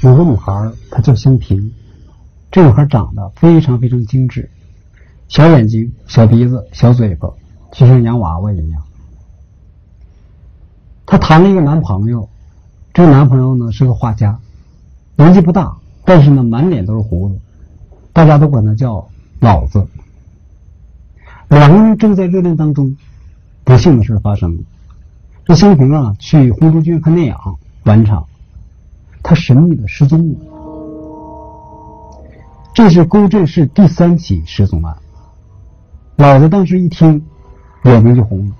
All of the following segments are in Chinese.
有个女孩，她叫香萍。这女孩长得非常非常精致，小眼睛、小鼻子、小嘴巴，就像洋娃娃一样。她谈了一个男朋友，这个男朋友呢是个画家，年纪不大，但是呢满脸都是胡子，大家都管他叫老子。两个人正在热恋当中，不幸的事发生了。这香萍啊去红都剧院看电影，晚场。神秘的失踪了，这是沟镇市第三起失踪案。老子当时一听，眼睛就红了。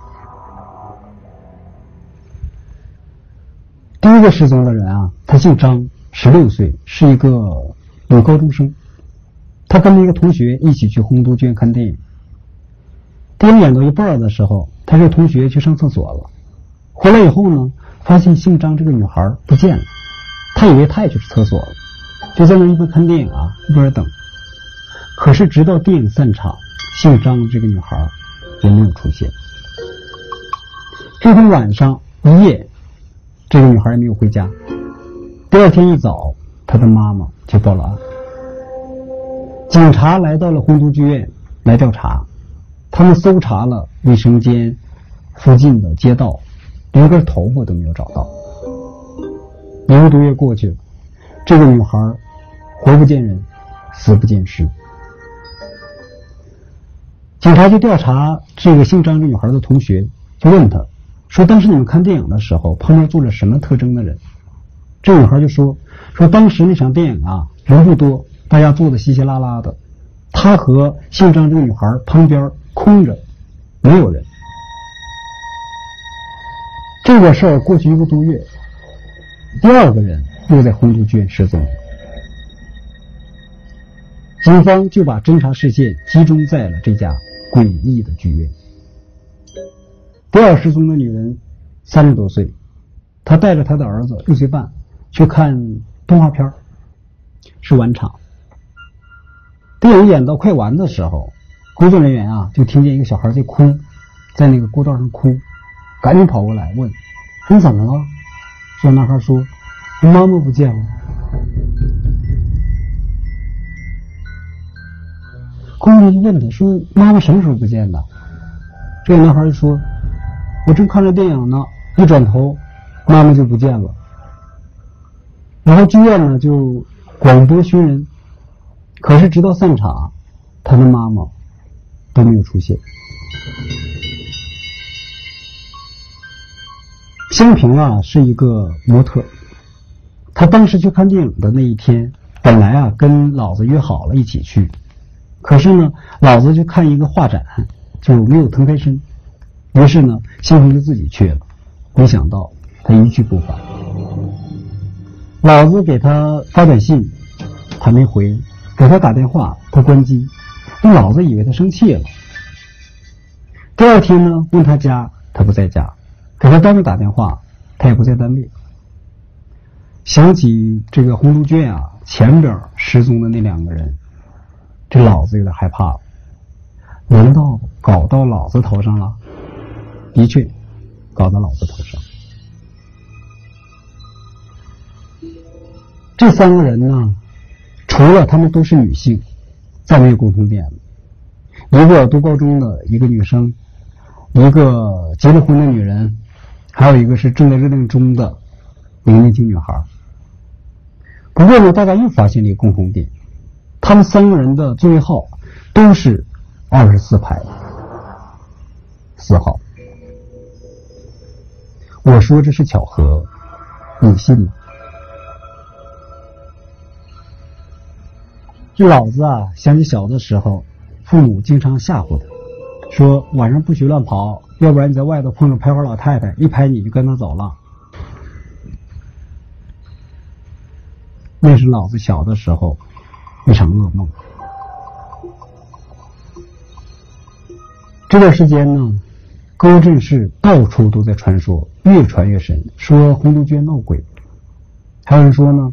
第一个失踪的人啊，他姓张，十六岁，是一个女高中生。他跟一个同学一起去红都剧院看电影。电影演到一半的时候，他这个同学去上厕所了，回来以后呢，发现姓张这个女孩不见了。他以为他也去厕所了，就在那一边看电影啊，一边等。可是直到电影散场，姓张的这个女孩也没有出现。这天晚上一夜，这个女孩也没有回家。第二天一早，她的妈妈就报了案。警察来到了红都剧院来调查，他们搜查了卫生间附近的街道，连根头发都没有找到。一个多月过去了，这个女孩活不见人，死不见尸。警察就调查这个姓张的女孩的同学，就问他说：“当时你们看电影的时候，旁边坐着什么特征的人？”这女孩就说：“说当时那场电影啊，人不多，大家坐的稀稀拉拉的。她和姓张这个女孩旁边空着，没有人。”这个事儿过去一个多月。第二个人又在红都剧院失踪，警方就把侦查视线集中在了这家诡异的剧院。第二失踪的女人三十多岁，她带着她的儿子六岁半去看动画片是晚场。电影演到快完的时候，工作人员啊就听见一个小孩在哭，在那个过道上哭，赶紧跑过来问：“你怎么了？”小男孩说：“妈妈不见了。”工人就问他说：“妈妈什么时候不见的？”这个男孩就说：“我正看着电影呢，一转头，妈妈就不见了。”然后剧院呢就广播寻人，可是直到散场，他的妈妈都没有出现。香平啊是一个模特，他当时去看电影的那一天，本来啊跟老子约好了一起去，可是呢，老子去看一个画展，就没有腾开身，于是呢，香平就自己去了。没想到他一去不返，老子给他发短信，他没回；给他打电话，他关机。那老子以为他生气了。第二天呢，问他家，他不在家。给他单位打电话，他也不在单位。想起这个红都剧院啊，前边失踪的那两个人，这老子有点害怕了。难道搞到老子头上了？的确，搞到老子头上。这三个人呢，除了他们都是女性，再没有共同点了。一个读高中的一个女生，一个结了婚的女人。还有一个是正在热恋中的一个年轻女孩。不过呢，大家又发现了一个共同点：他们三个人的座位号都是二十四排四号。我说这是巧合，你信吗？这老子啊，想起小的时候，父母经常吓唬他，说晚上不许乱跑。要不然你在外头碰上拍花老太太，一拍你就跟他走了。那是老子小的时候一场噩梦。这段时间呢，高镇市到处都在传说，越传越神，说红都鹃闹鬼。还有人说呢，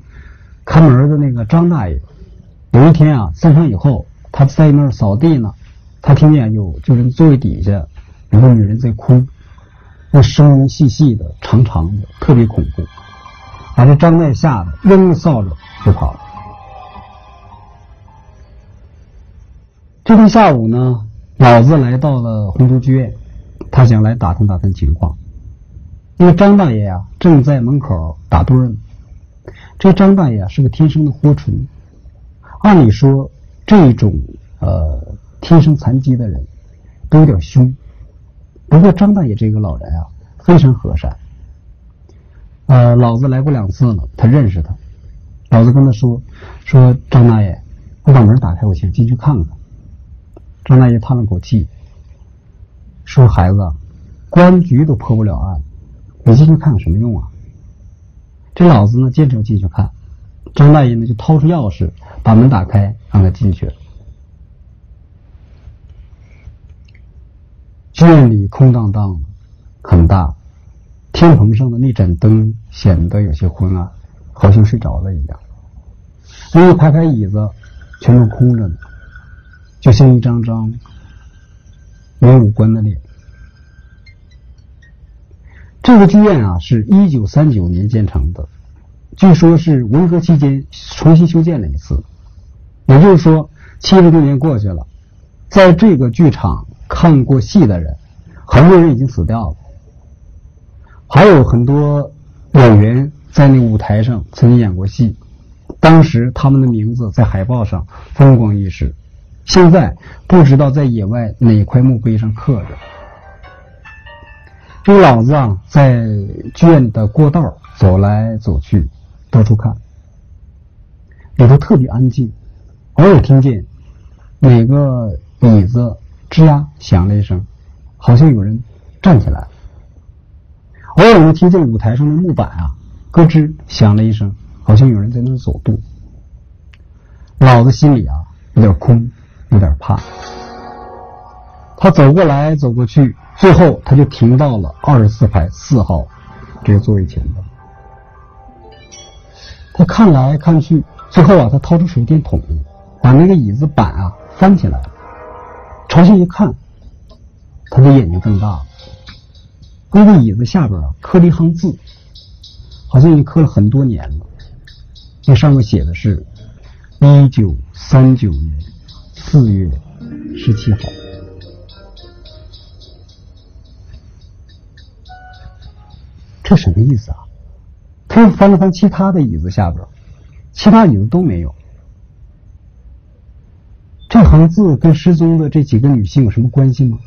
看门的那个张大爷，有一天啊，散场以后，他在那儿扫地呢，他听见有就是座位底下。有个女人在哭，那声音细细的、长长的，特别恐怖。把这张大爷吓得扔了扫帚就跑了。这天下午呢，老子来到了红都剧院，他想来打听打听情况。因为张大爷呀正在门口打盹呢。这张大爷是个天生的豁虫，按理说这种呃天生残疾的人都有点凶。不过张大爷这个老人啊非常和善。呃，老子来过两次了，他认识他。老子跟他说说张大爷，我把门打开，我想进去看看。张大爷叹了口气，说：“孩子，公安局都破不了案，你进去看有什么用啊？”这老子呢坚持要进去看。张大爷呢就掏出钥匙把门打开，让他进去了。剧剧院里空荡荡，很大。天棚上的那盏灯显得有些昏暗，好像睡着了一样。那一排排椅子全都空着呢，就像一张张没有五官的脸。这个剧院啊，是一九三九年建成的，据说是文革期间重新修建了一次。也就是说，七十多年过去了，在这个剧场看过戏的人，很多人已经死掉了。还有很多演员在那舞台上曾经演过戏，当时他们的名字在海报上风光一时，现在不知道在野外哪块墓碑上刻着。这个老子啊，在剧院的过道走来走去，到处看，里头特别安静，偶尔听见哪个椅子吱呀响了一声，好像有人站起来。偶尔能听见舞台上的木板啊咯吱响了一声，好像有人在那走动。老子心里啊有点空，有点怕。他走过来走过去，最后他就停到了二十四排四号这个座位前头。他看来看去，最后啊，他掏出手电筒，把那个椅子板啊翻起来了，朝下一看，他的眼睛瞪大了。那个椅子下边啊，刻了一行字，好像已经刻了很多年了。那上面写的是“一九三九年四月十七号”。这什么意思啊？他又翻了翻其他的椅子下边，其他椅子都没有。这行字跟失踪的这几个女性有什么关系吗？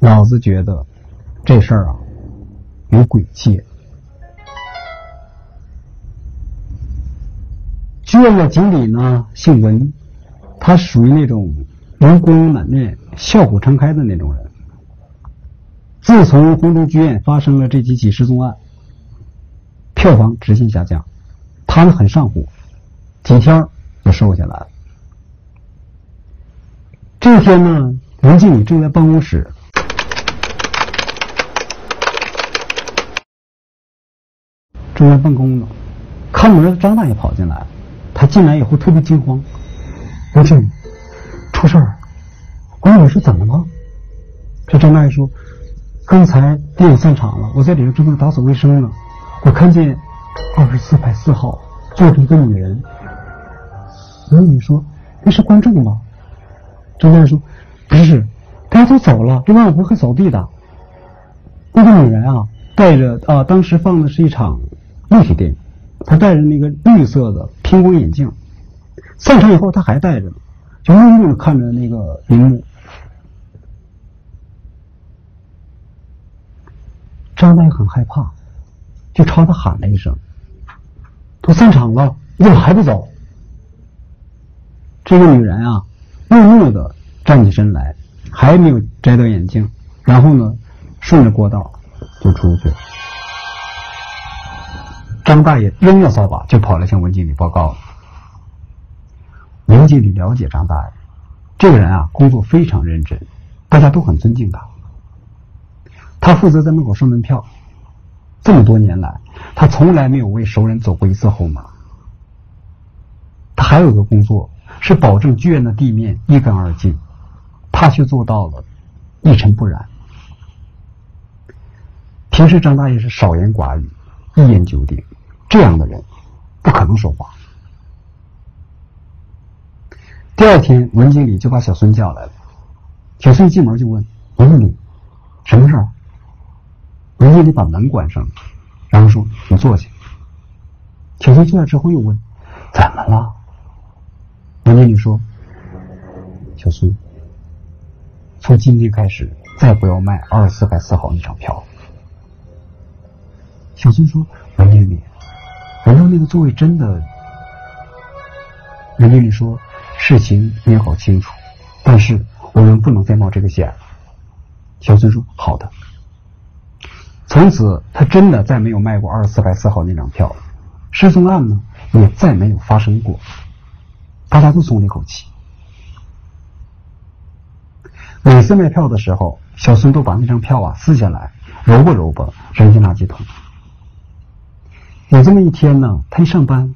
老子觉得这事儿啊有诡计。剧院的经理呢姓文，他属于那种人光满面、笑口常开的那种人。自从红都剧院发生了这几起失踪案，票房直线下降，他呢很上火，几天就瘦下来了。这天呢，文经理正在办公室。正在办公呢，看门的张大爷跑进来，他进来以后特别惊慌。王经理，出事儿！王女士怎么了？这张大爷说：“刚才电影散场了，我在里头正在打扫卫生呢，我看见二十四排四号坐着一个女人。”王经理说：“那是观众吗？”张大爷说：“不是，大家都走了，这玩意不会扫地的。那个女人啊，带着啊，当时放的是一场。”立体电影，她戴着那个绿色的偏光眼镜，散场以后他还戴着，就愣愣的看着那个荧幕。张大爷很害怕，就朝他喊了一声：“都散场了，你怎么还不走？”这个女人啊，默默的站起身来，还没有摘掉眼镜，然后呢，顺着过道就出去了。张大爷扔了扫把，就跑来向文经理报告了。文经理了解张大爷，这个人啊，工作非常认真，大家都很尊敬他。他负责在门口收门票，这么多年来，他从来没有为熟人走过一次后门。他还有个工作，是保证剧院的地面一干二净，他却做到了一尘不染。平时张大爷是少言寡语，一言九鼎，这样的人不可能说谎。第二天，文经理就把小孙叫来了。小孙一进门就问文经理：“什么事儿？”文经理把门关上了，然后说：“你坐下。”小孙坐下之后又问：“怎么了？”文经理说：“小孙，从今天开始，再不要卖二十四百四号那张票。”小孙说：“文经理，难道那个座位真的？”文经理说。事情你要搞清楚，但是我们不能再冒这个险了。小孙说：“好的。”从此，他真的再没有卖过二十四排四号那张票，失踪案呢也再没有发生过。大家都松了一口气。每次卖票的时候，小孙都把那张票啊撕下来，揉吧揉吧，扔进垃圾桶。有这么一天呢，他一上班，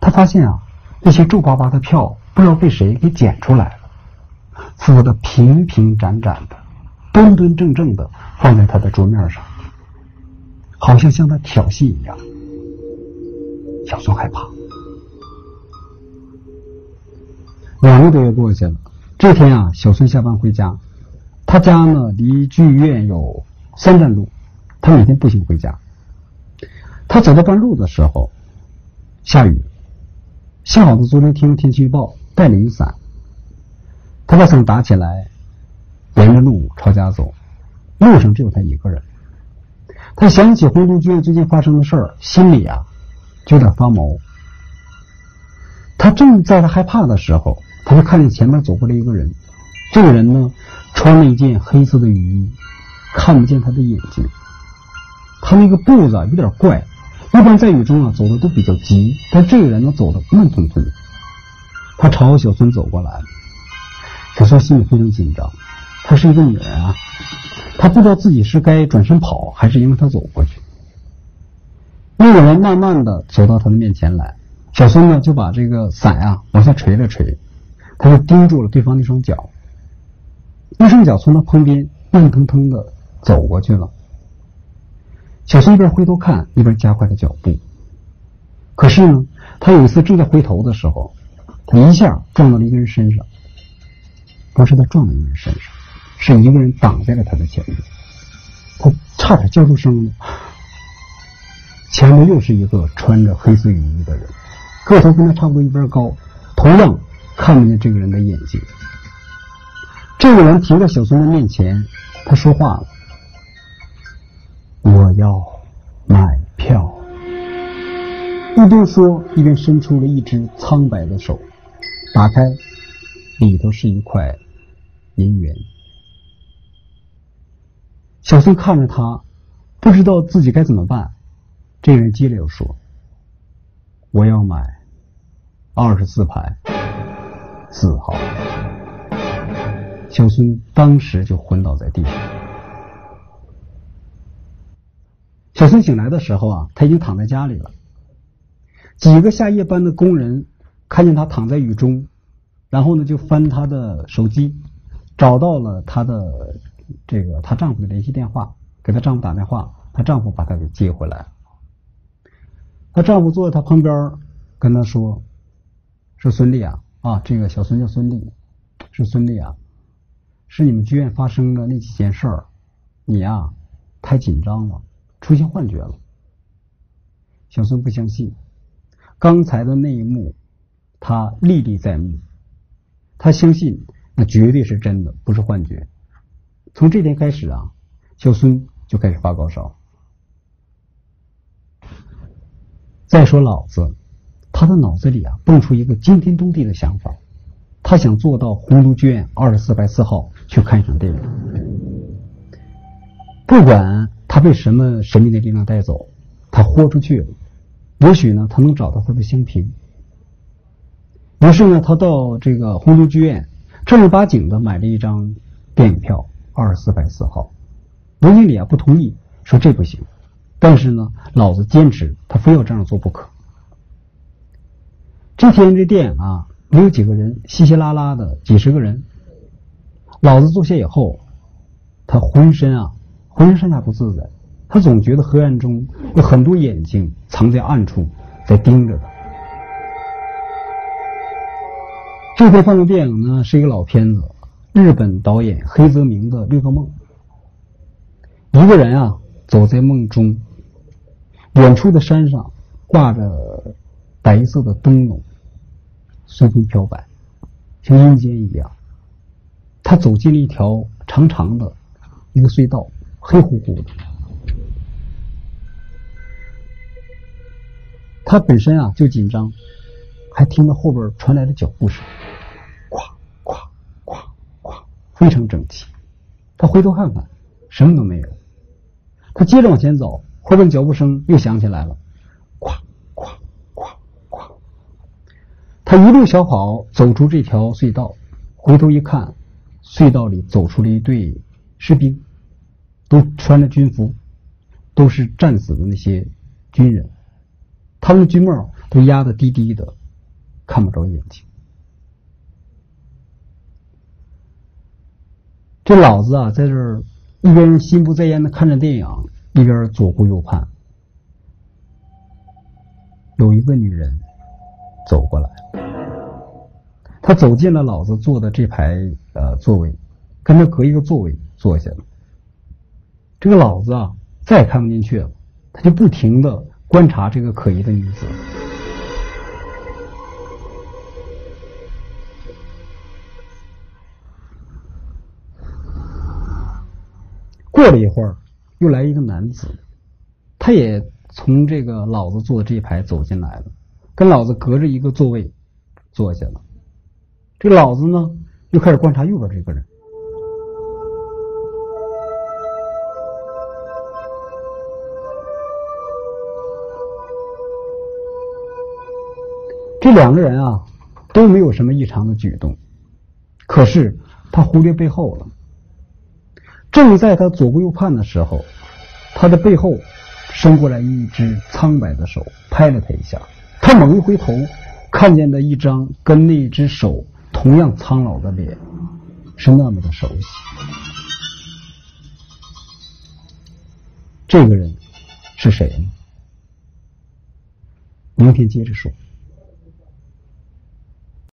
他发现啊，那些皱巴巴的票。不知道被谁给捡出来了，撕的平平展展的，端端正正的放在他的桌面上，好像向他挑衅一样。小孙害怕。两个多月过去了，这天啊，小孙下班回家，他家呢离剧院有三站路，他每天步行回家。他走到半路的时候，下雨，幸好他昨天听天气预报。带了雨伞，他把伞打起来，沿着路朝家走。路上只有他一个人。他想起红都剧院最近发生的事儿，心里啊就有点发毛。他正在他害怕的时候，他就看见前面走过来一个人。这个人呢，穿了一件黑色的雨衣，看不见他的眼睛。他那个步子啊有点怪，一般在雨中啊走的都比较急，但这个人呢走的慢吞吞。他朝小孙走过来，小孙心里非常紧张。她是一个女人啊，她不知道自己是该转身跑，还是因为他走过去。那个人慢慢的走到他的面前来，小孙呢就把这个伞呀往下垂了垂，他就盯住了对方那双脚。那双脚从他旁边慢腾腾的走过去了。小孙一边回头看，一边加快了脚步。可是呢，他有一次正在回头的时候。他一下撞到了一个人身上，不是他撞到一个人身上，是一个人挡在了他的前面，他差点叫出声了。前面又是一个穿着黑色雨衣的人，个头跟他差不多一边高，同样看不见这个人的眼睛。这个人停在小孙的面前，他说话了：“我要买票。”一边说，一边伸出了一只苍白的手。打开，里头是一块银元。小孙看着他，不知道自己该怎么办。这人接着又说：“我要买二十四排四号。”小孙当时就昏倒在地上。小孙醒来的时候啊，他已经躺在家里了。几个下夜班的工人。看见他躺在雨中，然后呢，就翻他的手机，找到了他的这个她丈夫的联系电话，给她丈夫打电话，她丈夫把她给接回来。她丈夫坐在她旁边，跟她说：“说孙俪啊，啊，这个小孙叫孙俪，是孙俪啊，是你们剧院发生的那几件事儿，你呀太紧张了，出现幻觉了。”小孙不相信，刚才的那一幕。他历历在目，他相信那绝对是真的，不是幻觉。从这天开始啊，小孙就开始发高烧。再说老子，他的脑子里啊蹦出一个惊天动地的想法，他想坐到红都剧院二十四排四号去看一场电影。不管他被什么神秘的力量带走，他豁出去了。也许呢，他能找到他的香萍。于是呢，他到这个红都剧院正儿八经的买了一张电影票，二十四排四号。罗经理啊不同意，说这不行。但是呢，老子坚持，他非要这样做不可。这天这电影啊，没有几个人，稀稀拉拉的几十个人。老子坐下以后，他浑身啊浑身上下不自在，他总觉得黑暗中有很多眼睛藏在暗处，在盯着他。这回放的电影呢，是一个老片子，日本导演黑泽明的《六个梦》。一个人啊，走在梦中，远处的山上挂着白色的灯笼，随风飘摆，像阴间一样。他走进了一条长长的一个隧道，黑乎乎的。他本身啊就紧张，还听到后边传来的脚步声，咵咵咵咵，非常整齐。他回头看看，什么都没有。他接着往前走，后边脚步声又响起来了，咵咵咵咵。他一路小跑走出这条隧道，回头一看，隧道里走出了一队士兵，都穿着军服，都是战死的那些军人。他们的军帽都压得低低的，看不着眼睛。这老子啊，在这儿一边心不在焉的看着电影，一边左顾右盼。有一个女人走过来，他走进了老子坐的这排呃座位，跟他隔一个座位坐下了。这个老子啊，再也看不进去了，他就不停的。观察这个可疑的女子，过了一会儿，又来一个男子，他也从这个老子坐的这一排走进来了，跟老子隔着一个座位坐下了。这个老子呢，又开始观察右边这个人。这两个人啊，都没有什么异常的举动，可是他忽略背后了。正在他左顾右盼的时候，他的背后伸过来一只苍白的手，拍了他一下。他猛一回头，看见的一张跟那只手同样苍老的脸，是那么的熟悉。这个人是谁呢？明天接着说。